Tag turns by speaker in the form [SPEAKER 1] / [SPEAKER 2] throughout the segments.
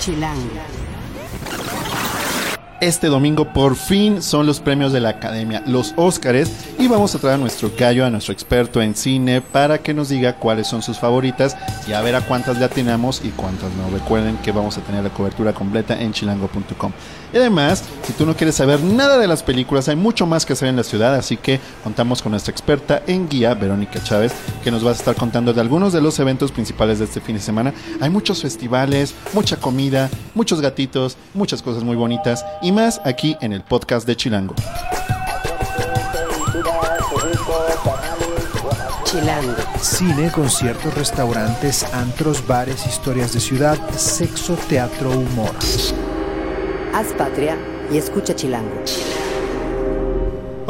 [SPEAKER 1] Chilango.
[SPEAKER 2] Este domingo por fin son los premios de la Academia, los Óscares, y vamos a traer a nuestro gallo, a nuestro experto en cine, para que nos diga cuáles son sus favoritas y a ver a cuántas le atinamos y cuántas no. Recuerden que vamos a tener la cobertura completa en chilango.com. Y además, si tú no quieres saber nada de las películas, hay mucho más que hacer en la ciudad, así que contamos con nuestra experta en guía, Verónica Chávez, que nos va a estar contando de algunos de los eventos principales de este fin de semana. Hay muchos festivales, mucha comida, muchos gatitos, muchas cosas muy bonitas y más aquí en el podcast de Chilango.
[SPEAKER 1] Chilango.
[SPEAKER 3] Cine, conciertos, restaurantes, antros, bares, historias de ciudad, sexo, teatro, humor.
[SPEAKER 1] Haz patria y escucha Chilango.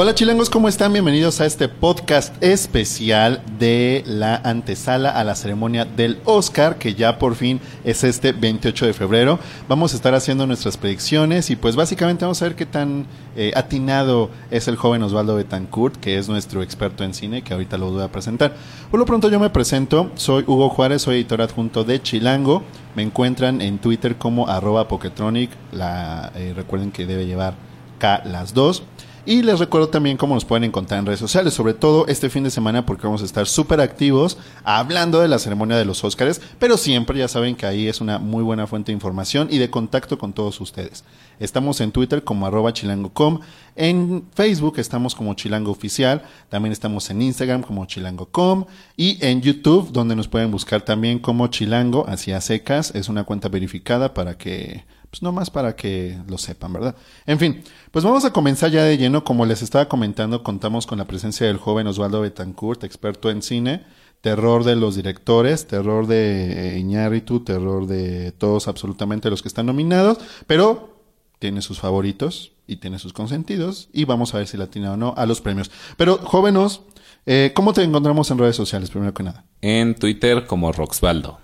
[SPEAKER 2] Hola chilangos, ¿cómo están? Bienvenidos a este podcast especial de la antesala a la ceremonia del Oscar, que ya por fin es este 28 de febrero. Vamos a estar haciendo nuestras predicciones y pues básicamente vamos a ver qué tan eh, atinado es el joven Osvaldo Betancourt, que es nuestro experto en cine, que ahorita lo voy a presentar. Por lo pronto yo me presento, soy Hugo Juárez, soy editor adjunto de Chilango. Me encuentran en Twitter como arroba Poketronic, la, eh, recuerden que debe llevar K las dos. Y les recuerdo también cómo nos pueden encontrar en redes sociales, sobre todo este fin de semana porque vamos a estar súper activos hablando de la ceremonia de los Óscares, pero siempre ya saben que ahí es una muy buena fuente de información y de contacto con todos ustedes. Estamos en Twitter como arroba chilango.com, en Facebook estamos como Chilango Oficial, también estamos en Instagram como chilango.com y en YouTube donde nos pueden buscar también como Chilango, hacia secas, es una cuenta verificada para que pues no más para que lo sepan, ¿verdad? En fin, pues vamos a comenzar ya de lleno. Como les estaba comentando, contamos con la presencia del joven Osvaldo Betancourt, experto en cine, terror de los directores, terror de eh, Iñárritu, terror de todos absolutamente los que están nominados, pero tiene sus favoritos y tiene sus consentidos y vamos a ver si latina o no a los premios. Pero jóvenes, eh, ¿cómo te encontramos en redes sociales primero que nada?
[SPEAKER 4] En Twitter como Roxvaldo.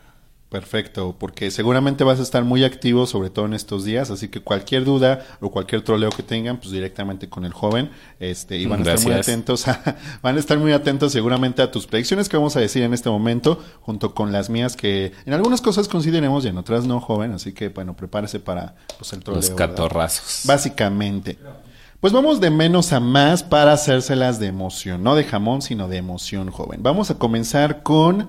[SPEAKER 2] Perfecto, porque seguramente vas a estar muy activo, sobre todo en estos días, así que cualquier duda o cualquier troleo que tengan, pues directamente con el joven, este, y van a estar muy atentos, a- van a estar muy atentos seguramente a tus predicciones que vamos a decir en este momento, junto con las mías que en algunas cosas consideremos y en otras no, joven, así que bueno, prepárese para pues, el troleo.
[SPEAKER 4] Los
[SPEAKER 2] ¿verdad?
[SPEAKER 4] catorrazos.
[SPEAKER 2] Básicamente. Pues vamos de menos a más para hacérselas de emoción, no de jamón, sino de emoción, joven. Vamos a comenzar con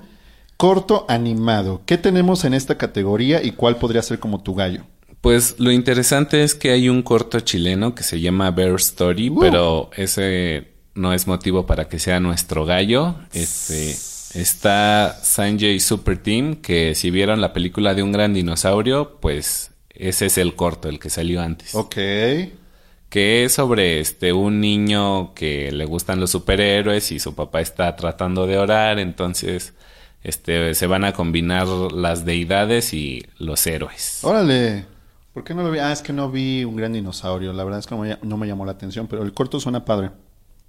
[SPEAKER 2] corto animado. ¿Qué tenemos en esta categoría y cuál podría ser como tu gallo?
[SPEAKER 4] Pues lo interesante es que hay un corto chileno que se llama Bear Story,
[SPEAKER 2] Uh.
[SPEAKER 4] pero ese no es motivo para que sea nuestro gallo. Este está Sanjay Super Team, que si vieron la película de un gran dinosaurio, pues ese es el corto, el que salió antes.
[SPEAKER 2] Ok.
[SPEAKER 4] que es sobre este un niño que le gustan los superhéroes y su papá está tratando de orar, entonces este se van a combinar las deidades y los héroes.
[SPEAKER 2] Órale. ¿Por qué no lo vi? Ah, es que no vi un gran dinosaurio. La verdad es que no me, no me llamó la atención, pero el corto suena padre.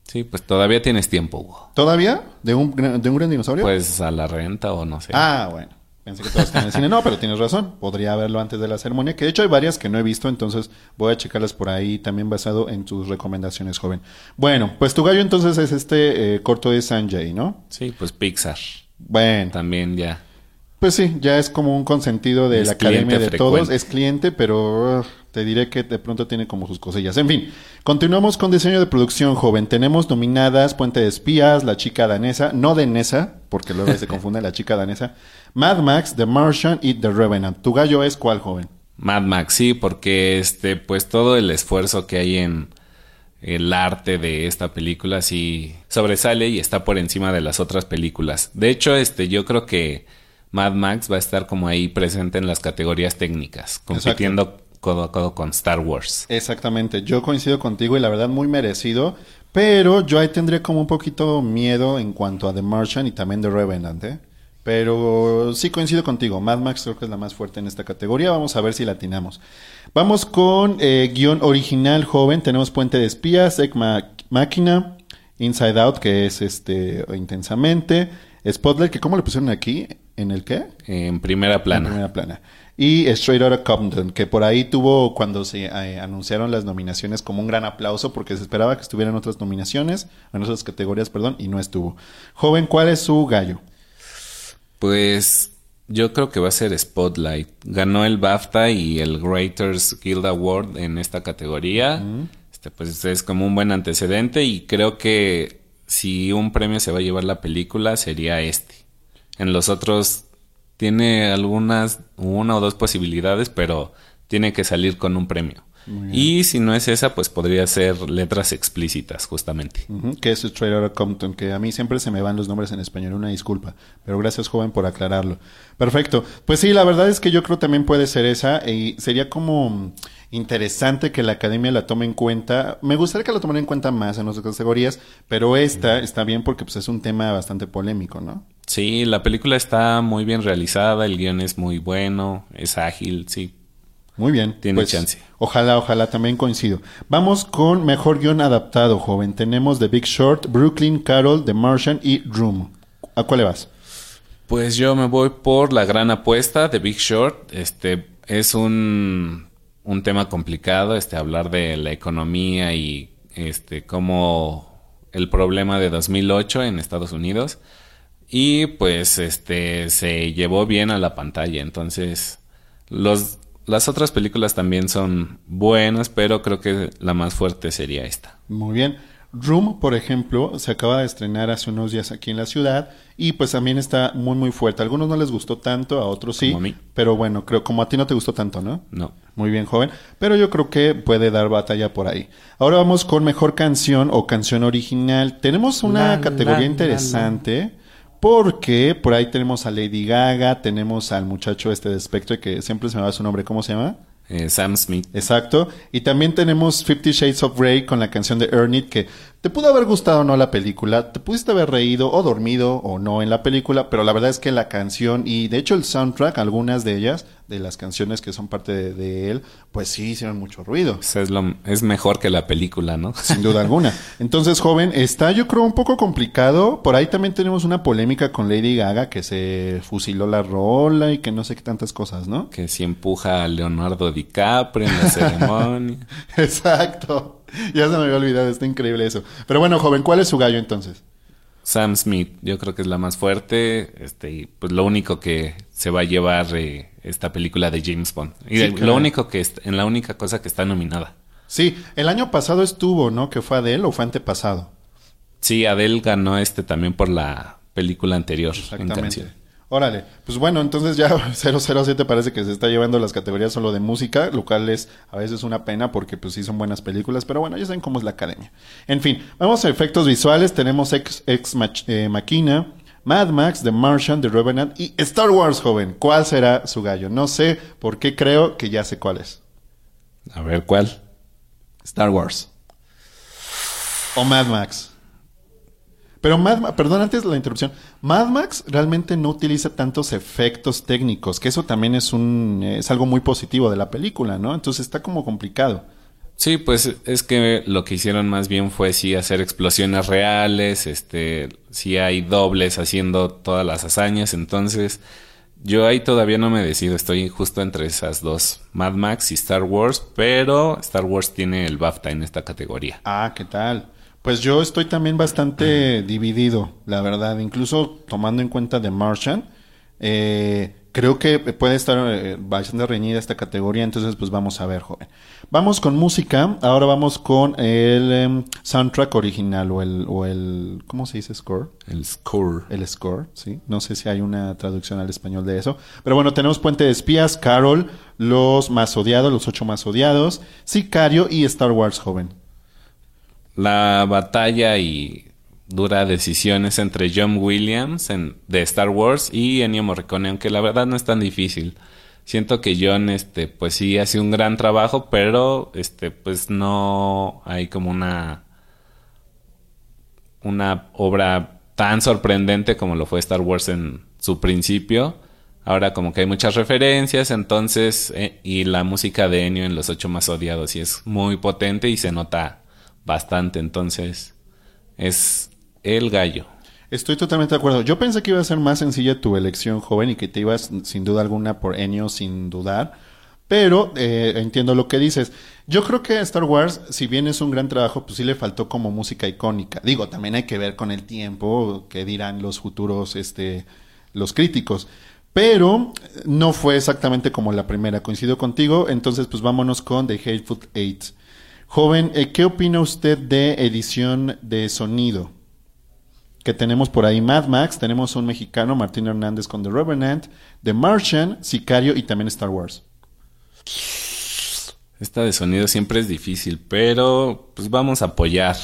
[SPEAKER 4] Sí, pues todavía tienes tiempo, Hugo.
[SPEAKER 2] ¿Todavía? ¿De un, gran- de un gran dinosaurio?
[SPEAKER 4] Pues a la renta o no sé.
[SPEAKER 2] Ah, bueno. Pensé que todos están en el cine. No, pero tienes razón. Podría verlo antes de la ceremonia. Que de hecho hay varias que no he visto, entonces voy a checarlas por ahí también basado en tus recomendaciones, joven. Bueno, pues tu gallo entonces es este eh, corto de Sanjay, ¿no?
[SPEAKER 4] Sí, pues Pixar.
[SPEAKER 2] Bueno,
[SPEAKER 4] También ya.
[SPEAKER 2] pues sí, ya es como un consentido de
[SPEAKER 4] Es
[SPEAKER 2] la academia de todos. Es cliente, pero uh, te diré que de pronto tiene como sus cosillas. En fin, continuamos con diseño de producción, joven. Tenemos nominadas Puente de Espías, La Chica Danesa, no Danesa, porque luego se confunde La Chica Danesa, Mad Max, The Martian y The Revenant. ¿Tu gallo es cuál, joven?
[SPEAKER 4] Mad Max, sí, porque este, pues todo el esfuerzo que hay en el arte de esta película sí sobresale y está por encima de las otras películas. De hecho, este, yo creo que Mad Max va a estar como ahí presente en las categorías técnicas, compitiendo codo a codo con Star Wars.
[SPEAKER 2] Exactamente, yo coincido contigo y la verdad muy merecido, pero yo ahí tendría como un poquito miedo en cuanto a The Martian y también The Revenant, ¿eh? Pero sí coincido contigo, Mad Max creo que es la más fuerte en esta categoría, vamos a ver si la atinamos. Vamos con eh, guion original joven, tenemos Puente de Espías, Egg Máquina, Inside Out, que es este intensamente, Spotlight, que ¿cómo le pusieron aquí? ¿En el qué?
[SPEAKER 4] En primera plana.
[SPEAKER 2] En primera plana. Y Straight Outta Compton, que por ahí tuvo cuando se eh, anunciaron las nominaciones como un gran aplauso porque se esperaba que estuvieran otras nominaciones, en otras categorías, perdón, y no estuvo. Joven, ¿cuál es su gallo?
[SPEAKER 4] Pues Yo creo que va a ser Spotlight. Ganó el BAFTA y el Writers Guild Award en esta categoría. Este, pues es como un buen antecedente y creo que si un premio se va a llevar la película sería este. En los otros tiene algunas, una o dos posibilidades, pero tiene que salir con un premio. Y si no es esa, pues podría ser letras explícitas, justamente.
[SPEAKER 2] que es Straight Outta Compton, que a mí siempre se me van los nombres en español, una disculpa. Pero gracias, joven, por aclararlo. Perfecto. Pues sí, la verdad es que yo creo también puede ser esa, y sería como interesante que la academia la tome en cuenta. Me gustaría que la tomen en cuenta más en otras categorías, pero esta está bien porque pues, es un tema bastante polémico, ¿no?
[SPEAKER 4] Sí, la película está muy bien realizada, el guion es muy bueno, es ágil, sí,
[SPEAKER 2] muy bien.
[SPEAKER 4] Tiene pues, chance.
[SPEAKER 2] Ojalá, ojalá, también coincido. Vamos con mejor guion adaptado, joven. Tenemos The Big Short, Brooklyn, Carol, The Martian y Room. ¿A cuál le vas?
[SPEAKER 4] Pues yo me voy por la gran apuesta, The Big Short. Este es un, un tema complicado, este hablar de la economía y este cómo el problema de 2008 en Estados Unidos y pues este se llevó bien a la pantalla, entonces los las otras películas también son buenas, pero creo que la más fuerte sería esta.
[SPEAKER 2] Muy bien. Room, por ejemplo, se acaba de estrenar hace unos días aquí en la ciudad y pues también está muy muy fuerte. A algunos no les gustó tanto, a otros sí. Pero bueno, creo como a ti no te gustó tanto, ¿no?
[SPEAKER 4] No.
[SPEAKER 2] Muy bien, joven. Pero yo creo que puede dar batalla por ahí. Ahora vamos con mejor canción o canción original. Tenemos una categoría interesante. Porque por ahí tenemos a Lady Gaga, tenemos al muchacho este de Spectre que siempre se me va su nombre, ¿cómo se llama?
[SPEAKER 4] Eh, Sam Smith.
[SPEAKER 2] Exacto. Y también tenemos Fifty Shades of Grey con la canción de Earn que te pudo haber gustado o no la película, te pudiste haber reído o dormido o no en la película, pero la verdad es que la canción y de hecho el soundtrack, algunas de ellas, de las canciones que son parte de, él, pues sí hicieron mucho ruido.
[SPEAKER 4] es, lo, es mejor que la película, ¿no?
[SPEAKER 2] Sin duda alguna. Entonces, joven, está yo creo un poco complicado. Por ahí también tenemos una polémica con Lady Gaga que se fusiló la rola y que no sé qué tantas cosas, ¿no?
[SPEAKER 4] Que si empuja a Leonardo DiCaprio en la ceremonia.
[SPEAKER 2] Exacto. ya se me había olvidado, está increíble eso. Pero bueno, joven, ¿cuál es su gallo entonces?
[SPEAKER 4] Sam Smith, yo creo que es la más fuerte, este, y pues lo único que se va a llevar eh, esta película de James Bond. Y lo único que en la única cosa que está nominada.
[SPEAKER 2] Sí, el año pasado estuvo, ¿no? Que fue Adele o fue antepasado.
[SPEAKER 4] Sí, Adele ganó este también por la película anterior en canción.
[SPEAKER 2] Órale, pues bueno, entonces ya 007 parece que se está llevando las categorías solo de música, lo cual es a veces una pena porque pues sí son buenas películas, pero bueno, ya saben cómo es la academia. En fin, vamos a efectos visuales, tenemos Ex, Ex eh, Machina, Mad Max, The Martian, The Revenant y Star Wars, joven. ¿Cuál será su gallo? No sé por qué creo que ya sé cuál es.
[SPEAKER 4] A ver, ¿cuál?
[SPEAKER 2] Star Wars. O Mad Max. Pero Mad perdón, antes de la interrupción, Mad Max realmente no utiliza tantos efectos técnicos, que eso también es un es algo muy positivo de la película, ¿no? Entonces está como complicado.
[SPEAKER 4] Sí, pues es que lo que hicieron más bien fue sí hacer explosiones reales, este, sí hay dobles haciendo todas las hazañas, entonces yo ahí todavía no me decido, estoy justo entre esas dos, Mad Max y Star Wars, pero Star Wars tiene el BAFTA en esta categoría.
[SPEAKER 2] Ah, ¿qué tal? Pues yo estoy también bastante dividido, la verdad. Incluso tomando en cuenta The Martian, eh, creo que puede estar eh, bastante reñida esta categoría, entonces pues vamos a ver, joven. Vamos con música, ahora vamos con el em, soundtrack original o el, o el, ¿cómo se dice score?
[SPEAKER 4] El score.
[SPEAKER 2] El score, sí. No sé si hay una traducción al español de eso. Pero bueno, tenemos Puente de Espías, Carol, Los Más Odiados, Los Ocho Más Odiados, Sicario y Star Wars, joven
[SPEAKER 4] la batalla y dura decisiones entre John Williams de Star Wars y Ennio Morricone, aunque la verdad no es tan difícil. Siento que John, este, pues sí hace un gran trabajo, pero este, pues no hay como una una obra tan sorprendente como lo fue Star Wars en su principio. Ahora como que hay muchas referencias, entonces, eh, y la música de Ennio en Los Ocho Más Odiados y es muy potente y se nota bastante, entonces es el gallo.
[SPEAKER 2] Estoy totalmente de acuerdo. Yo pensé que iba a ser más sencilla tu elección, joven, y que te ibas sin duda alguna por Enio sin dudar. Pero eh, entiendo lo que dices. Yo creo que Star Wars, si bien es un gran trabajo, pues sí le faltó como música icónica. Digo, también hay que ver con el tiempo, que dirán los futuros, este, los críticos. Pero no fue exactamente como la primera, coincido contigo, entonces pues vámonos con The Hateful Eight. Joven, eh, ¿qué opina usted de edición de sonido? Que tenemos por ahí Mad Max, tenemos un mexicano, Martín Hernández con The Revenant, The Martian, Sicario y también Star Wars.
[SPEAKER 4] Esta de sonido siempre es difícil, pero pues vamos a apoyar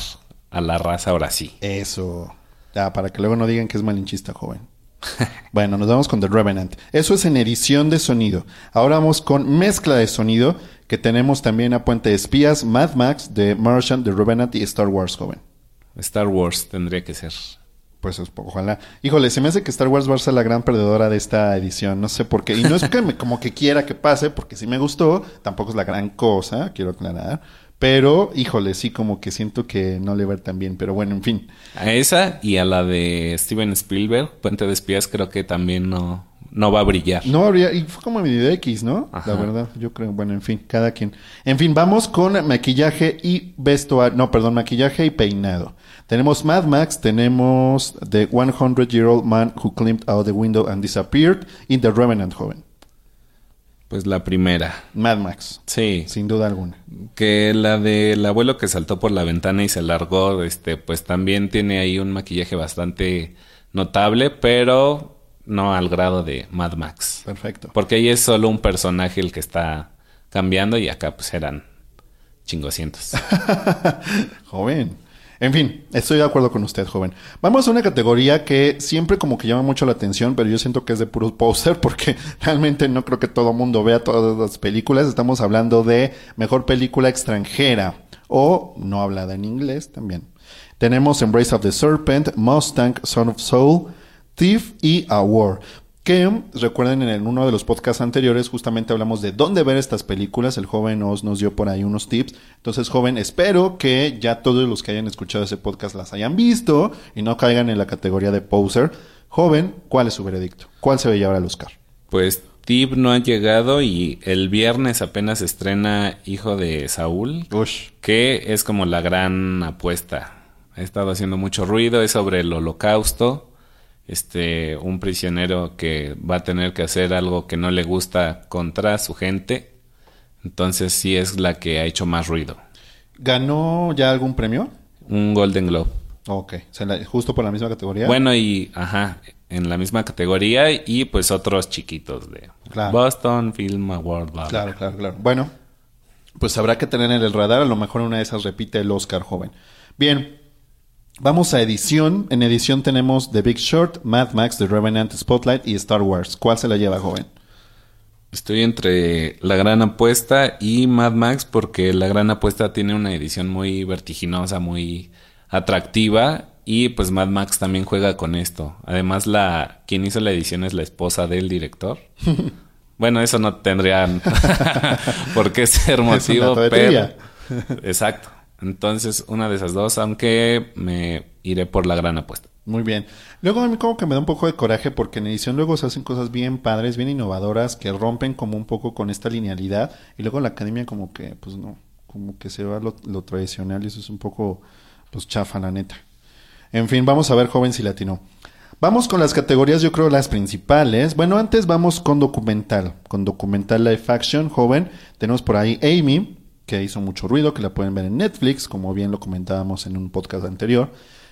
[SPEAKER 4] a la raza ahora sí.
[SPEAKER 2] Eso. Ya, para que luego no digan que es malinchista, joven. bueno, nos vamos con The Revenant. Eso es en edición de sonido. Ahora vamos con mezcla de sonido, que tenemos también a Puente de Espías, Mad Max, The Martian, The Revenant y Star Wars, joven.
[SPEAKER 4] Star Wars tendría que ser.
[SPEAKER 2] Pues ojalá. Híjole, se me hace que Star Wars va a ser la gran perdedora de esta edición. No sé por qué. Y no es que me, como que quiera que pase, porque sí me gustó. Tampoco es la gran cosa, quiero aclarar. Pero, híjole, sí como que siento que no le va tan bien. Pero bueno, en fin.
[SPEAKER 4] A esa y a la de Steven Spielberg, Puente de Espías, creo que también no, no va a brillar.
[SPEAKER 2] No habría, y fue como mi X, ¿no? La verdad, yo creo, bueno, en fin, cada quien. En fin, vamos con maquillaje y vestuario, no, perdón, maquillaje y peinado. Tenemos Mad Max, tenemos The 100 Year Old Man Who Climbed Out the Window and Disappeared y The Revenant, joven.
[SPEAKER 4] Pues la primera.
[SPEAKER 2] Mad Max.
[SPEAKER 4] Sí.
[SPEAKER 2] Sin duda alguna.
[SPEAKER 4] Que la del abuelo que saltó por la ventana y se largó, este, pues también tiene ahí un maquillaje bastante notable, pero no al grado de Mad Max.
[SPEAKER 2] Perfecto.
[SPEAKER 4] Porque ahí es solo un personaje el que está cambiando y acá pues eran chingocientos.
[SPEAKER 2] Joven. En fin, estoy de acuerdo con usted, joven. Vamos a una categoría que siempre como que llama mucho la atención, pero yo siento que es de puro poster porque realmente no creo que todo mundo vea todas las películas. Estamos hablando de mejor película extranjera o no hablada en inglés también. Tenemos Embrace of the Serpent, Mustang, Son of Soul, Thief y A War que recuerden en uno de los podcasts anteriores justamente hablamos de dónde ver estas películas, el joven nos, nos dio por ahí unos tips, entonces joven, espero que ya todos los que hayan escuchado ese podcast las hayan visto y no caigan en la categoría de poser. Joven, ¿cuál es su veredicto? ¿Cuál se ve llevar al Oscar?
[SPEAKER 4] Pues Tip no ha llegado y el viernes apenas estrena Hijo de Saúl, que es como la gran apuesta. Ha estado haciendo mucho ruido, es sobre el holocausto este, un prisionero que va a tener que hacer algo que no le gusta contra su gente. Entonces sí es la que ha hecho más ruido.
[SPEAKER 2] ¿Ganó ya algún premio?
[SPEAKER 4] Un Golden Globe.
[SPEAKER 2] Ok, justo por la misma categoría.
[SPEAKER 4] Bueno, y ajá, en la misma categoría y pues otros chiquitos de Boston Film Award.
[SPEAKER 2] claro, claro, claro. Bueno, pues habrá que tener en el radar, a lo mejor una de esas repite el Oscar joven. Bien, Vamos a edición. En edición tenemos The Big Short, Mad Max, The Revenant, Spotlight y Star Wars. ¿Cuál se la lleva, joven?
[SPEAKER 4] Estoy entre La Gran Apuesta y Mad Max porque La Gran Apuesta tiene una edición muy vertiginosa, muy atractiva y pues Mad Max también juega con esto. Además, la quien hizo la edición es la esposa del director. bueno, eso no tendría por qué ser motivo, pero exacto. Entonces, una de esas dos, aunque me iré por la gran apuesta.
[SPEAKER 2] Muy bien. Luego a mí como que me da un poco de coraje porque en edición luego se hacen cosas bien padres, bien innovadoras, que rompen como un poco con esta linealidad y luego la academia como que, pues no, como que se va lo, lo tradicional y eso es un poco, pues chafa la neta. En fin, vamos a ver joven si latino. Vamos con las categorías, yo creo las principales. Bueno, antes vamos con documental, con documental live action, joven. Tenemos por ahí Amy, que hizo mucho ruido, que la pueden ver en Netflix, como bien lo comentábamos en un podcast anterior.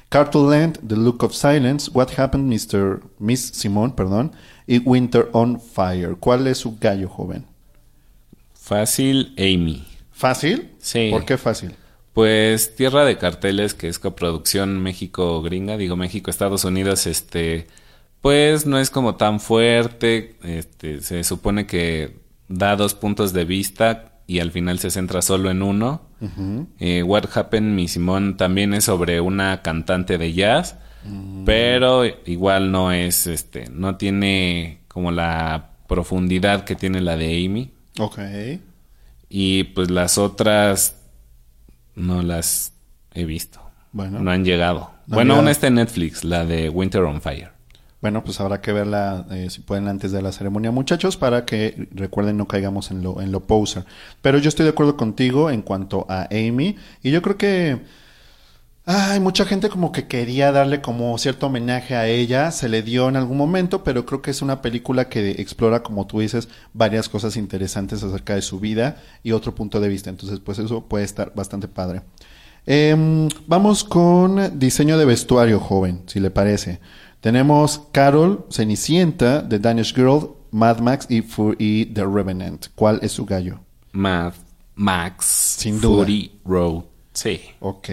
[SPEAKER 2] Cartoon Land, The Look of Silence, What Happened Mr. Miss Simone, perdón, y Winter on Fire. ¿Cuál es su gallo, joven?
[SPEAKER 4] Fácil, Amy.
[SPEAKER 2] ¿Fácil?
[SPEAKER 4] Sí.
[SPEAKER 2] ¿Por qué fácil?
[SPEAKER 4] Pues Tierra de Carteles, que es coproducción México-Gringa, digo México-Estados Unidos, este, pues no es como tan fuerte, este, se supone que da dos puntos de vista y al final se centra solo en uno. Eh, What Happened, mi Simón, también es sobre una cantante de jazz, mm. pero igual no es, este, no tiene como la profundidad que tiene la de Amy.
[SPEAKER 2] Ok.
[SPEAKER 4] Y pues las otras no las he visto. Bueno. No han llegado. bueno, una está en Netflix, la de Winter on Fire.
[SPEAKER 2] Bueno, pues habrá que verla, eh, si pueden, antes de la ceremonia, muchachos, para que recuerden no caigamos en lo, en lo poser. Pero yo estoy de acuerdo contigo en cuanto a Amy, y yo creo que, Ay, mucha gente como que quería darle como cierto homenaje a ella, se le dio en algún momento, pero creo que es una película que explora, como tú dices, varias cosas interesantes acerca de su vida y otro punto de vista. Entonces, pues eso puede estar bastante padre. Em, vamos con diseño de vestuario, joven, si le parece. Tenemos Carol, Cenicienta, The Danish Girl, Mad Max y, y The Revenant. ¿Cuál es su gallo?
[SPEAKER 4] Mad Max.
[SPEAKER 2] Sin duda.
[SPEAKER 4] Fury Road. Sí.
[SPEAKER 2] Ok,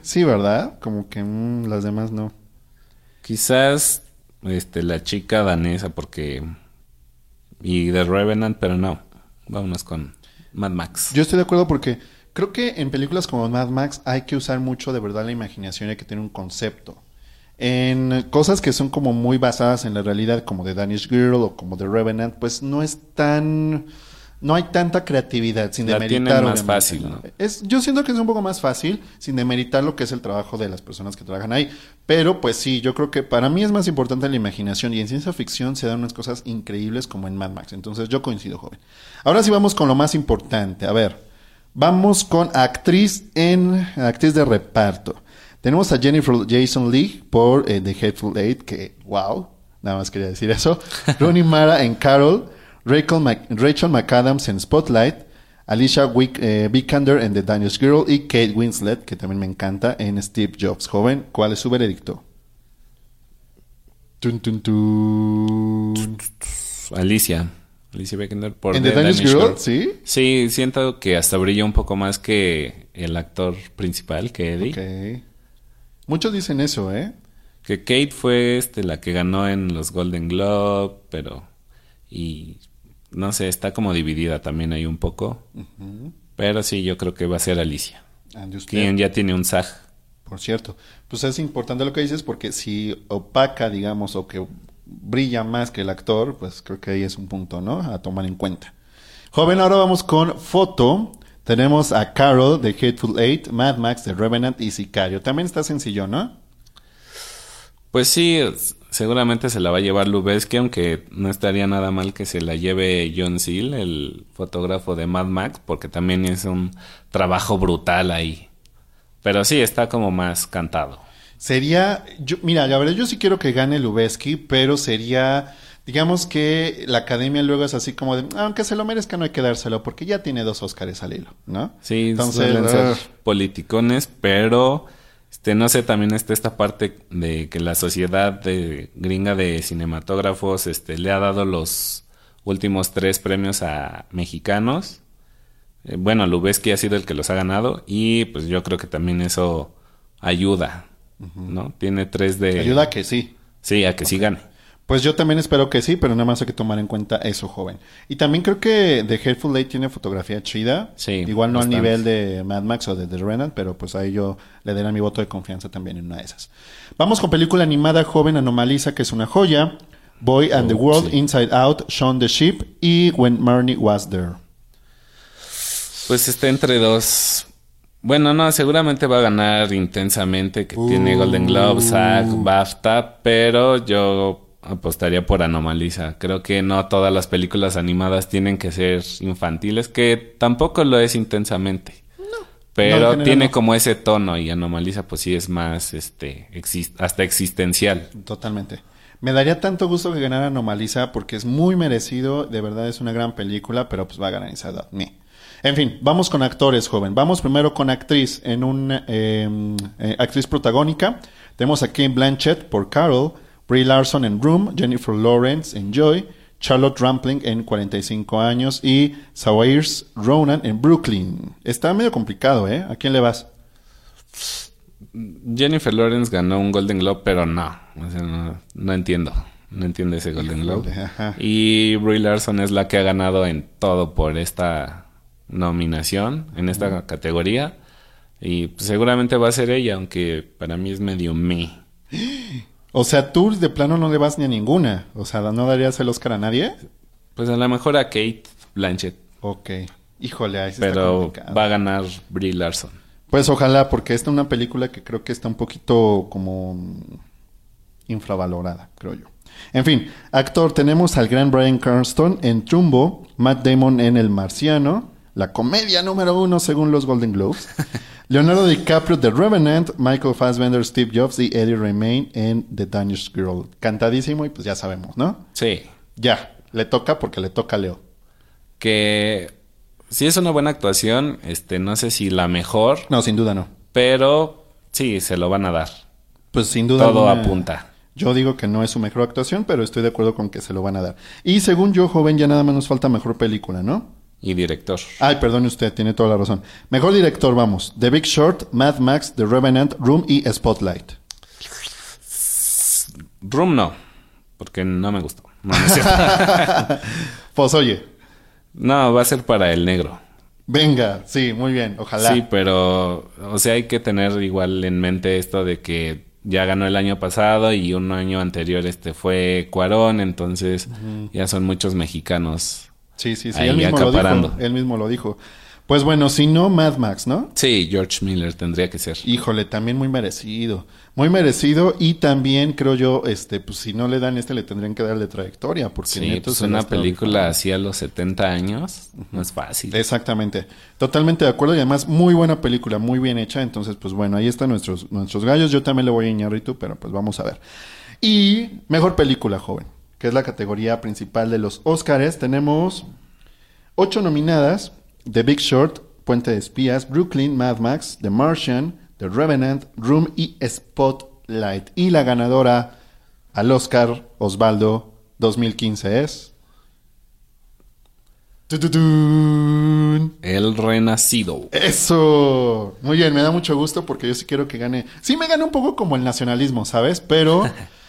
[SPEAKER 2] sí, ¿verdad? Como que mm, las demás no.
[SPEAKER 4] Quizás este, la chica danesa, porque. Y The Revenant, pero no. Vámonos con Mad Max.
[SPEAKER 2] Yo estoy de acuerdo porque creo que en películas como Mad Max hay que usar mucho de verdad la imaginación y hay que tener un concepto. En cosas que son como muy basadas en la realidad, como The Danish Girl o como The Revenant, pues no es tan no hay tanta creatividad sin
[SPEAKER 4] La
[SPEAKER 2] demeritar.
[SPEAKER 4] más fácil,
[SPEAKER 2] ¿no?
[SPEAKER 4] ¿no?
[SPEAKER 2] Es, yo siento que es un poco más fácil sin demeritar lo que es el trabajo de las personas que trabajan ahí. Pero pues sí, yo creo que para mí es más importante la imaginación y en ciencia ficción se dan unas cosas increíbles como en Mad Max. Entonces yo coincido, joven. Ahora sí vamos con lo más importante. A ver, vamos con actriz en actriz de reparto. Tenemos a Jennifer Jason Leigh por eh, The Hateful Eight, que wow, nada más quería decir eso. Rooney Mara en Carol. Rachel, Mc- Rachel McAdams en Spotlight, Alicia Wick, eh, Vikander en The Danish Girl y Kate Winslet, que también me encanta, en Steve Jobs. Joven, ¿cuál es su veredicto? Tun, tun, tun.
[SPEAKER 4] Alicia. Alicia Vikander por
[SPEAKER 2] ¿En The Danish Girl? ¿Sí?
[SPEAKER 4] Sí, siento que hasta brilla un poco más que el actor principal, que Eddie.
[SPEAKER 2] Ok. Muchos dicen eso, ¿eh?
[SPEAKER 4] Que Kate fue este, la que ganó en los Golden Globe, pero... Y no sé, está como dividida también ahí un poco. Pero sí, yo creo que va a ser Alicia. Quien ya tiene un SAG.
[SPEAKER 2] Por cierto, pues es importante lo que dices porque si opaca, digamos, o que brilla más que el actor, pues creo que ahí es un punto, ¿no? A tomar en cuenta. Joven, ahora vamos con foto. Tenemos a Carol de Hateful Eight, Mad Max de Revenant y Sicario. También está sencillo, ¿no?
[SPEAKER 4] Pues sí, seguramente se la va a llevar Lubeski, aunque no estaría nada mal que se la lleve John Seal, el fotógrafo de Mad Max, porque también es un trabajo brutal ahí. Pero sí, está como más cantado.
[SPEAKER 2] Sería, yo, mira, la verdad yo sí quiero que gane Lubeski, pero sería, digamos que la academia luego es así como de, aunque se lo merezca no hay que dárselo porque ya tiene dos Óscares al hilo, ¿no?
[SPEAKER 4] Sí,
[SPEAKER 2] Entonces,
[SPEAKER 4] suelen ser
[SPEAKER 2] ah,
[SPEAKER 4] politicones, pero este no sé, también está esta parte de que la sociedad de gringa de cinematógrafos este le ha dado los últimos tres premios a mexicanos. Eh, bueno, Lubeski ha sido el que los ha ganado y pues yo creo que también eso ayuda, ¿no? Tiene tres de
[SPEAKER 2] ayuda a que sí.
[SPEAKER 4] Sí, a que sí gane.
[SPEAKER 2] Pues yo también espero que sí, pero nada más hay que tomar en cuenta eso, joven. Y también creo que The Hateful Eight tiene fotografía chida.
[SPEAKER 4] Sí,
[SPEAKER 2] Igual no
[SPEAKER 4] bastante.
[SPEAKER 2] al nivel de Mad Max o de The Revenant, pero pues ahí yo le daré mi voto de confianza también en una de esas. Vamos con película animada joven Anomalisa, que es una joya. Boy and the
[SPEAKER 4] Oh,
[SPEAKER 2] World,
[SPEAKER 4] sí.
[SPEAKER 2] Inside Out, Shaun the Sheep y When Marnie Was There.
[SPEAKER 4] Pues está entre dos. Bueno, no, seguramente va a ganar intensamente, que tiene Golden Globe, SAG, BAFTA, pero yo apostaría por Anomalisa. Creo que no todas las películas animadas tienen que ser infantiles, que tampoco lo es intensamente.
[SPEAKER 2] No,
[SPEAKER 4] Pero tiene
[SPEAKER 2] no.
[SPEAKER 4] como ese tono y Anomalisa pues sí es más, este, hasta existencial.
[SPEAKER 2] Totalmente. Me daría tanto gusto que ganara Anomalisa porque es muy merecido, de verdad es una gran película, pero pues va a ganar Inside. En fin, vamos con actores, joven. Vamos primero con actriz. En una eh, eh, actriz protagónica tenemos a Kate Blanchett por Carol, Brie Larson en Room, Jennifer Lawrence en Joy, Charlotte Rampling en 45 años y Saoirse Ronan en Brooklyn. Está medio complicado, ¿eh? ¿A quién le vas?
[SPEAKER 4] Jennifer Lawrence ganó un Golden Globe, pero no, o sea, no, no entiendo. No entiendo ese Golden Globe.
[SPEAKER 2] ajá.
[SPEAKER 4] Y Brie Larson es la que ha ganado en todo por esta nominación, en esta categoría. Y pues, seguramente va a ser ella, aunque para mí es medio me.
[SPEAKER 2] O sea, tú de plano no le vas ni a ninguna. O sea, ¿no darías el Oscar a nadie?
[SPEAKER 4] Pues a lo mejor a Kate Blanchett,
[SPEAKER 2] Ok. Híjole, ahí está
[SPEAKER 4] pero va a ganar Brie Larson.
[SPEAKER 2] Pues ojalá, porque esta es una película que creo que está un poquito como infravalorada, creo yo. En fin, actor, tenemos al gran Brian Cranston en Trumbo, Matt Damon en El Marciano, la comedia número uno según los Golden Globes, Leonardo DiCaprio, The Revenant, Michael Fassbender, Steve Jobs y Eddie Redmayne en The Danish Girl. Cantadísimo y pues ya sabemos, ¿no?
[SPEAKER 4] Sí.
[SPEAKER 2] Ya, le toca porque le toca a Leo.
[SPEAKER 4] Que sí es una buena actuación, este, no sé si la mejor,
[SPEAKER 2] No, sin duda no.
[SPEAKER 4] pero sí, se lo van a dar.
[SPEAKER 2] Pues sin duda
[SPEAKER 4] Todo apunta.
[SPEAKER 2] Yo digo que no es su mejor actuación, pero estoy de acuerdo con que se lo van a dar. Y según yo, joven, ya nada más nos falta mejor película, ¿no?
[SPEAKER 4] Y director.
[SPEAKER 2] Ay, perdone usted, tiene toda la razón. Mejor director, vamos. The Big Short, Mad Max, The Revenant, Room y Spotlight.
[SPEAKER 4] Room no, porque no me gustó. No, no.
[SPEAKER 2] Pues oye,
[SPEAKER 4] No, va a ser para el negro.
[SPEAKER 2] venga, sí, muy bien, ojalá.
[SPEAKER 4] Sí, pero, o sea, hay que tener igual en mente esto de que ya ganó el año pasado y un año anterior este fue Cuarón, entonces ya son muchos mexicanos.
[SPEAKER 2] Sí, sí, sí,
[SPEAKER 4] ahí
[SPEAKER 2] él mismo lo dijo. Él mismo lo dijo. Pues bueno, si no, Mad Max, ¿no?
[SPEAKER 4] Sí, George Miller tendría que ser.
[SPEAKER 2] Híjole, también muy merecido. Muy merecido y también creo yo, este, pues si no le dan este, le tendrían que dar de trayectoria. Porque
[SPEAKER 4] Sí, pues una película así a los 70 años no es fácil.
[SPEAKER 2] Exactamente. Totalmente de acuerdo y además muy buena película, muy bien hecha. Entonces, pues bueno, ahí están nuestros, nuestros gallos. Yo también le voy a Iñárritu, pero pues vamos a ver. Y mejor película, joven, que es la categoría principal de los Óscares. Tenemos ocho nominadas: The Big Short, Puente de Espías, Brooklyn, Mad Max, The Martian, The Revenant, Room y Spotlight. Y la ganadora al Oscar Osvaldo 2015 es. ¡Tututún!
[SPEAKER 4] El Renacido.
[SPEAKER 2] Eso. Muy bien, me da mucho gusto porque yo sí quiero que gane. Sí me gana un poco como el nacionalismo, ¿sabes? Pero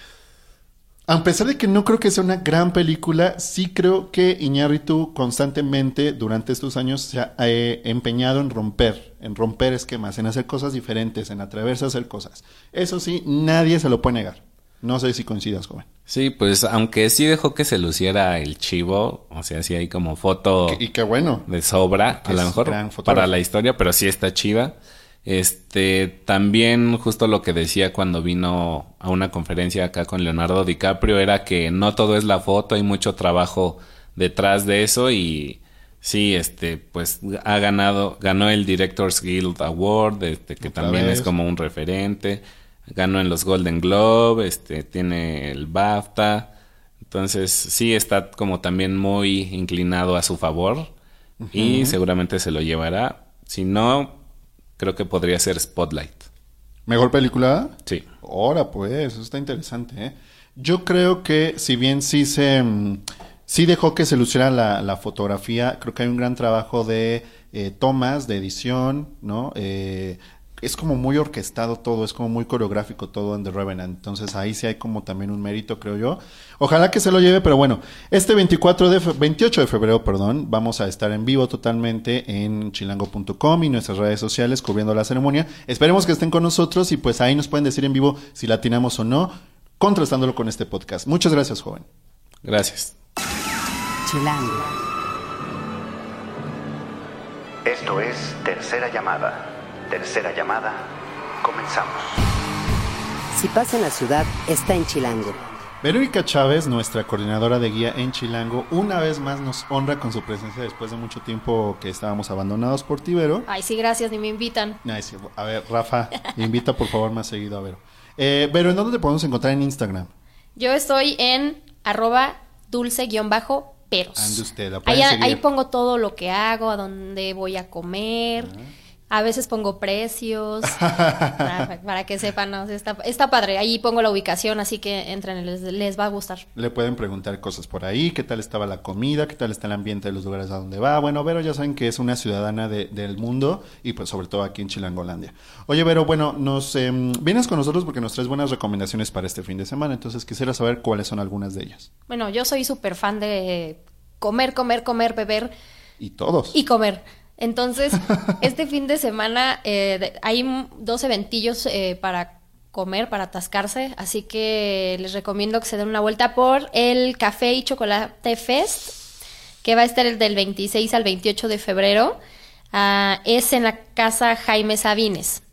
[SPEAKER 2] a pesar de que no creo que sea una gran película, sí creo que Iñárritu constantemente durante estos años se ha eh, empeñado en romper, en romper esquemas, en hacer cosas diferentes, en atreverse a hacer cosas. Eso sí, nadie se lo puede negar. No sé si coincidas, joven.
[SPEAKER 4] Sí, pues aunque sí dejó que se luciera el chivo, o sea, sí hay como foto
[SPEAKER 2] Y qué bueno.
[SPEAKER 4] de sobra, a lo mejor para la historia, pero sí está chida. Este, también justo lo que decía cuando vino a una conferencia acá con Leonardo DiCaprio era que no todo es la foto, hay mucho trabajo detrás de eso y sí, este, pues ha ganado, ganó el Directors Guild Award, este, que también
[SPEAKER 2] vez.
[SPEAKER 4] es como un referente, ganó en los Golden Globe, este, tiene el BAFTA, entonces sí está como también muy inclinado a su favor y seguramente se lo llevará. Si no, creo que podría ser Spotlight.
[SPEAKER 2] ¿Mejor película?
[SPEAKER 4] Sí.
[SPEAKER 2] Ahora, pues, eso está interesante, ¿eh? Yo creo que si bien sí se... mm, sí dejó que se luciera la, la fotografía, creo que hay un gran trabajo de eh, tomas, de edición, ¿no? Eh, es como muy orquestado todo, es como muy coreográfico todo en The Revenant. Entonces ahí sí hay como también un mérito, creo yo. Ojalá que se lo lleve, pero bueno, este 24 de fe- 28 de febrero, perdón, vamos a estar en vivo totalmente en chilango.com y nuestras redes sociales cubriendo la ceremonia. Esperemos que estén con nosotros y pues ahí nos pueden decir en vivo si la atinamos o no, contrastándolo con este podcast. Muchas gracias, joven.
[SPEAKER 4] Gracias.
[SPEAKER 1] Chilango.
[SPEAKER 5] Esto es Tercera Llamada. Tercera Llamada. Comenzamos.
[SPEAKER 1] Si pasa en la ciudad, está en Chilango.
[SPEAKER 2] Verónica Chávez, nuestra coordinadora de guía en Chilango, una vez más nos honra con su presencia después de mucho tiempo que estábamos abandonados por ti, Vero.
[SPEAKER 6] Ay, sí, gracias, ni me invitan.
[SPEAKER 2] Ay, sí, A ver, Rafa, invita por favor más seguido a Vero. Eh, Vero, ¿en dónde te podemos encontrar en Instagram?
[SPEAKER 6] Yo estoy en arroba dulce-peros.
[SPEAKER 2] Ande usted, la
[SPEAKER 6] ahí,
[SPEAKER 2] pueden seguir.
[SPEAKER 6] ahí pongo todo lo que hago, a dónde voy a comer. A veces pongo precios. para, para que sepan, ¿no? está, está padre. Ahí pongo la ubicación, así que entren, les, les va a gustar.
[SPEAKER 2] Le pueden preguntar cosas por ahí, qué tal estaba la comida, qué tal está el ambiente de los lugares a donde va. Bueno, Vero ya saben que es una ciudadana de- del mundo y pues sobre todo aquí en Chilangolandia. Oye, Vero, bueno, nos em, vienes con nosotros porque nos traes buenas recomendaciones para este fin de semana, entonces quisiera saber cuáles son algunas de ellas.
[SPEAKER 6] Bueno, yo soy súper fan de comer, comer, comer, beber
[SPEAKER 2] Y todos.
[SPEAKER 6] y comer. Entonces, este fin de semana eh, de- hay dos eventillos eh, para comer, para atascarse, así que les recomiendo que se den una vuelta por el Café y Chocolate Fest, que va a estar el del 26 al 28 de febrero. Ah, es en la casa Jaime Sabines.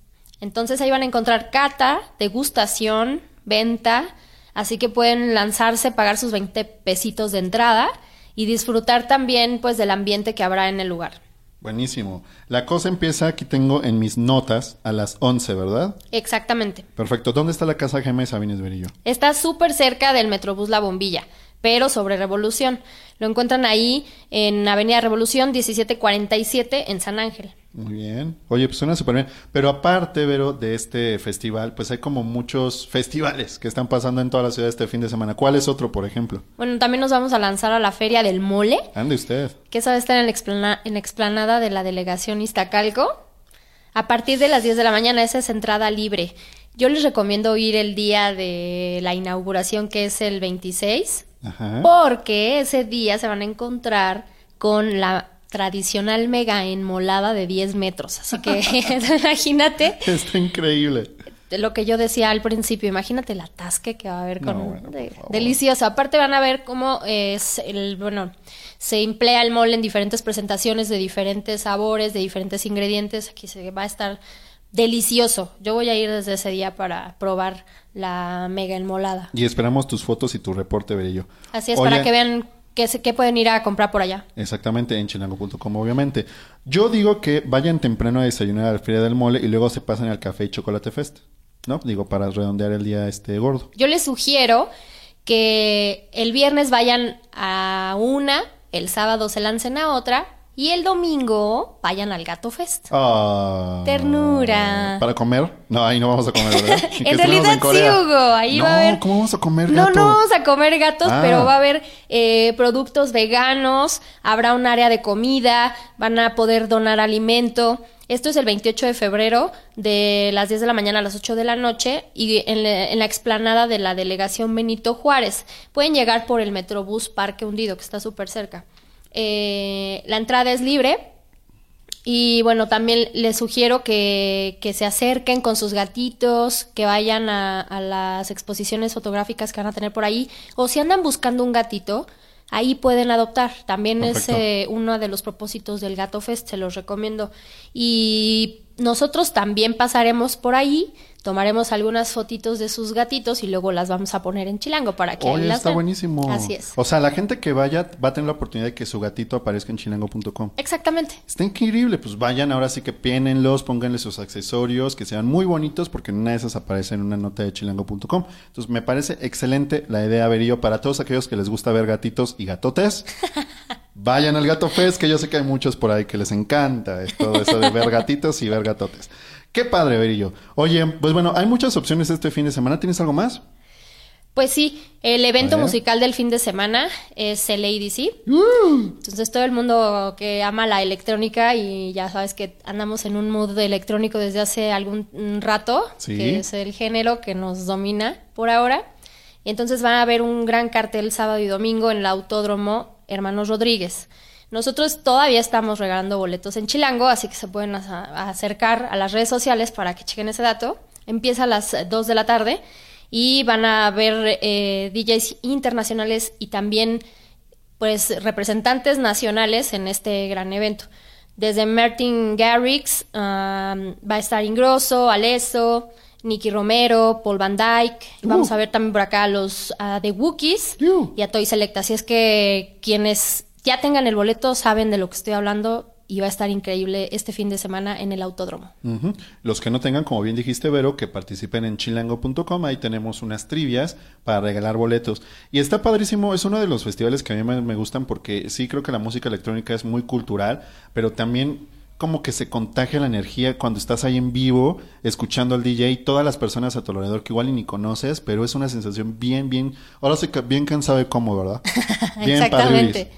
[SPEAKER 6] Entonces ahí van a encontrar cata, degustación, venta, así que pueden lanzarse, pagar sus 20 pesitos de entrada y disfrutar también pues del ambiente que habrá en el lugar.
[SPEAKER 2] Buenísimo. La cosa empieza, aquí tengo en mis notas, a las 11, ¿verdad?
[SPEAKER 6] Exactamente.
[SPEAKER 2] Perfecto. ¿Dónde está la casa Gema de Sabines Berillo?
[SPEAKER 6] Está súper cerca del Metrobús La Bombilla, pero sobre Revolución. Lo encuentran ahí en Avenida Revolución 1747 en San Ángel.
[SPEAKER 2] Muy bien. Oye, pues suena súper bien. Pero aparte, Vero, de este festival, pues hay como muchos festivales que están pasando en toda la ciudad este fin de semana. ¿Cuál es otro, por ejemplo?
[SPEAKER 6] Bueno, también nos vamos a lanzar a la Feria del Mole,
[SPEAKER 2] Ande usted.
[SPEAKER 6] que a estar en la, explana- en la explanada de la delegación Iztacalco. A partir de las 10 de la mañana, esa es entrada libre. Yo les recomiendo ir el día de la inauguración, que es el 26,
[SPEAKER 2] Ajá.
[SPEAKER 6] porque ese día se van a encontrar con la tradicional mega enmolada de 10 metros. Así que imagínate
[SPEAKER 2] Está increíble.
[SPEAKER 6] lo que yo decía al principio, imagínate el atasque que va a haber
[SPEAKER 2] No,
[SPEAKER 6] con
[SPEAKER 2] bueno,
[SPEAKER 6] de- delicioso. Aparte van a ver cómo es el bueno, se emplea el mole en diferentes presentaciones de diferentes sabores, de diferentes ingredientes. Aquí se va a estar delicioso. Yo voy a ir desde ese día para probar la mega enmolada.
[SPEAKER 2] Y esperamos tus fotos y tu reporte, Berillo.
[SPEAKER 6] Así es
[SPEAKER 2] Oye,
[SPEAKER 6] para que vean qué se- qué pueden ir a comprar por allá.
[SPEAKER 2] Exactamente, en chilango.com, obviamente. Yo digo que vayan temprano a desayunar a la Feria del Mole y luego se pasen al Café y Chocolate Fest. ¿No? Digo, para redondear el día este gordo.
[SPEAKER 6] Yo les sugiero que el viernes vayan a una, el sábado se lancen a otra y el domingo vayan al Gato Fest.
[SPEAKER 2] Ah.
[SPEAKER 6] Ternura.
[SPEAKER 2] ¿Para comer? No, ahí no vamos a comer, ¿verdad?
[SPEAKER 6] En realidad sí,
[SPEAKER 2] Corea.
[SPEAKER 6] Hugo. Ahí
[SPEAKER 2] no,
[SPEAKER 6] va a haber.
[SPEAKER 2] ¿cómo vamos a comer
[SPEAKER 6] No,
[SPEAKER 2] gato?
[SPEAKER 6] no vamos a comer gatos,
[SPEAKER 2] Ah.
[SPEAKER 6] pero va a haber eh, productos veganos, habrá un área de comida, van a poder donar alimento. Esto es el 28 de febrero, de las 10 de la mañana a las 8 de la noche, y en la, en la explanada de la delegación Benito Juárez. Pueden llegar por el Metrobús Parque Hundido, que está súper cerca. Eh, la entrada es libre. Y bueno, también les sugiero que, que se acerquen con sus gatitos, que vayan a, a las exposiciones fotográficas que van a tener por ahí, o si andan buscando un gatito, ahí pueden adoptar. También
[SPEAKER 2] Perfecto.
[SPEAKER 6] es eh, uno de los propósitos del Gato Fest, se los recomiendo. Y nosotros también pasaremos por ahí, tomaremos algunas fotitos de sus gatitos y luego las vamos a poner en Chilango para que
[SPEAKER 2] Oye,
[SPEAKER 6] las
[SPEAKER 2] está
[SPEAKER 6] vean.
[SPEAKER 2] buenísimo.
[SPEAKER 6] Así es.
[SPEAKER 2] O sea, la gente que vaya va a tener la oportunidad de que su gatito aparezca en chilango.com.
[SPEAKER 6] Exactamente.
[SPEAKER 2] Está increíble, pues vayan ahora sí que piénenlos, pónganle sus accesorios, que sean muy bonitos, porque una de esas aparece en una nota de chilango.com. Entonces me parece excelente la idea, Berillo, para todos aquellos que les gusta ver gatitos y gatotes. Vayan al Gato Fest, que yo sé que hay muchos por ahí que les encanta es todo eso de ver gatitos y ver gatotes. Qué padre, Berillo. Oye, pues bueno, hay muchas opciones este fin de semana. ¿Tienes algo más?
[SPEAKER 6] Pues sí, el evento musical del fin de semana es el ADC. Entonces todo el mundo que ama la electrónica y ya sabes que andamos en un mood de electrónico desde hace algún rato,
[SPEAKER 2] Sí.
[SPEAKER 6] que es el género que nos domina por ahora. Y entonces van a haber un gran cartel sábado y domingo en el Autódromo Hermanos Rodríguez. Nosotros todavía estamos regalando boletos en Chilango, así que se pueden acercar a las redes sociales para que chequen ese dato. Empieza a las 2 de la tarde y van a ver eh, DJs internacionales y también pues representantes nacionales en este gran evento. Desde Martin Garrix um, va a estar Ingrosso, Alesso, Nicky Romero, Paul Van Dyke. Vamos a ver también por acá a los a The Wookiees
[SPEAKER 2] Uh.
[SPEAKER 6] y a Toy Select. Así es que quienes ya tengan el boleto saben de lo que estoy hablando y va a estar increíble este fin de semana en el autódromo.
[SPEAKER 2] Los que no tengan, como bien dijiste, Vero, que participen en chilango.com, ahí tenemos unas trivias para regalar boletos. Y está padrísimo, es uno de los festivales que a mí me, me gustan porque sí creo que la música electrónica es muy cultural, pero también como que se contagia la energía cuando estás ahí en vivo, escuchando al DJ, todas las personas a tu alrededor que igual y ni conoces, pero es una sensación bien, bien, ahora sí que bien cansado y cómodo, ¿verdad? Bien
[SPEAKER 6] Exactamente.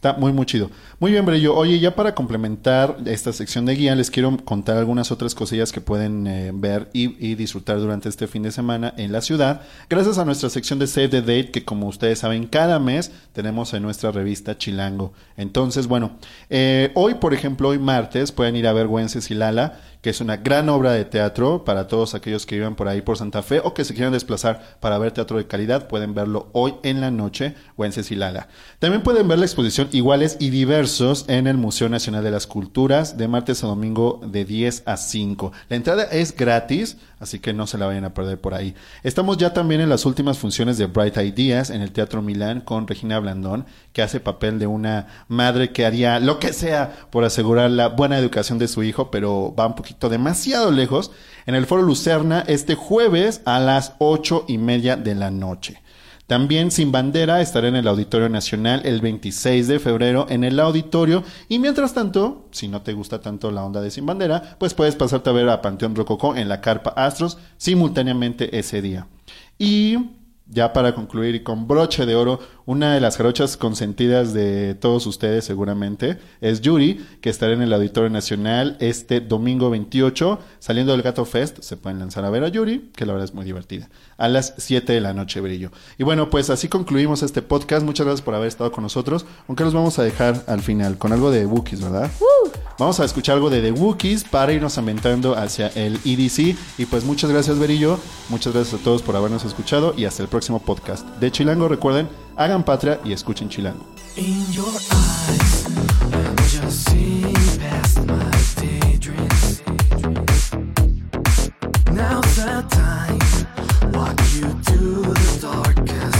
[SPEAKER 2] Está muy, muy chido. Muy bien, Brillo. Oye, ya para complementar esta sección de guía, les quiero contar algunas otras cosillas que pueden eh, ver y, y disfrutar durante este fin de semana en la ciudad. Gracias a nuestra sección de Save the Date, que como ustedes saben, cada mes tenemos en nuestra revista Chilango. Entonces, bueno, eh, hoy, por ejemplo, hoy martes, pueden ir a ver Güences y Lala, que es una gran obra de teatro para todos aquellos que vivan por ahí por Santa Fe o que se quieran desplazar para ver teatro de calidad, pueden verlo hoy en la noche o en Cecilala. También pueden ver la exposición Iguales y Diversos en el Museo Nacional de las Culturas de martes a domingo de 10 a 5. La entrada es gratis, así que no se la vayan a perder por ahí. Estamos ya también en las últimas funciones de Bright Ideas en el Teatro Milán con Regina Blandón, que hace papel de una madre que haría lo que sea por asegurar la buena educación de su hijo, pero va un poquito demasiado lejos, en el Foro Lucerna este jueves a las ocho y media de la noche. También Sin Bandera estará en el Auditorio Nacional el 26 de febrero en el auditorio. Y mientras tanto, si no te gusta tanto la onda de Sin Bandera, pues puedes pasarte a ver a Panteón Rococó en la Carpa Astros simultáneamente ese día. Y ya para concluir y con broche de oro, una de las jarochas consentidas de todos ustedes seguramente es Yuri, que estará en el Auditorio Nacional este domingo 28, saliendo del Gato Fest, se pueden lanzar a ver a Yuri, que la verdad es muy divertida, a las 7 de la noche brillo. Y bueno, pues así concluimos este podcast, muchas gracias por haber estado con nosotros, aunque los vamos a dejar al final con algo de Wookiees, ¿verdad? Vamos a escuchar algo de The Wookiees para irnos ambientando hacia el EDC y pues muchas gracias Berillo, muchas gracias a todos por habernos escuchado y hasta el próximo podcast. De Chilango recuerden, hagan patria y escuchen Chilango.
[SPEAKER 7] Now's the time. Walk you to the darkest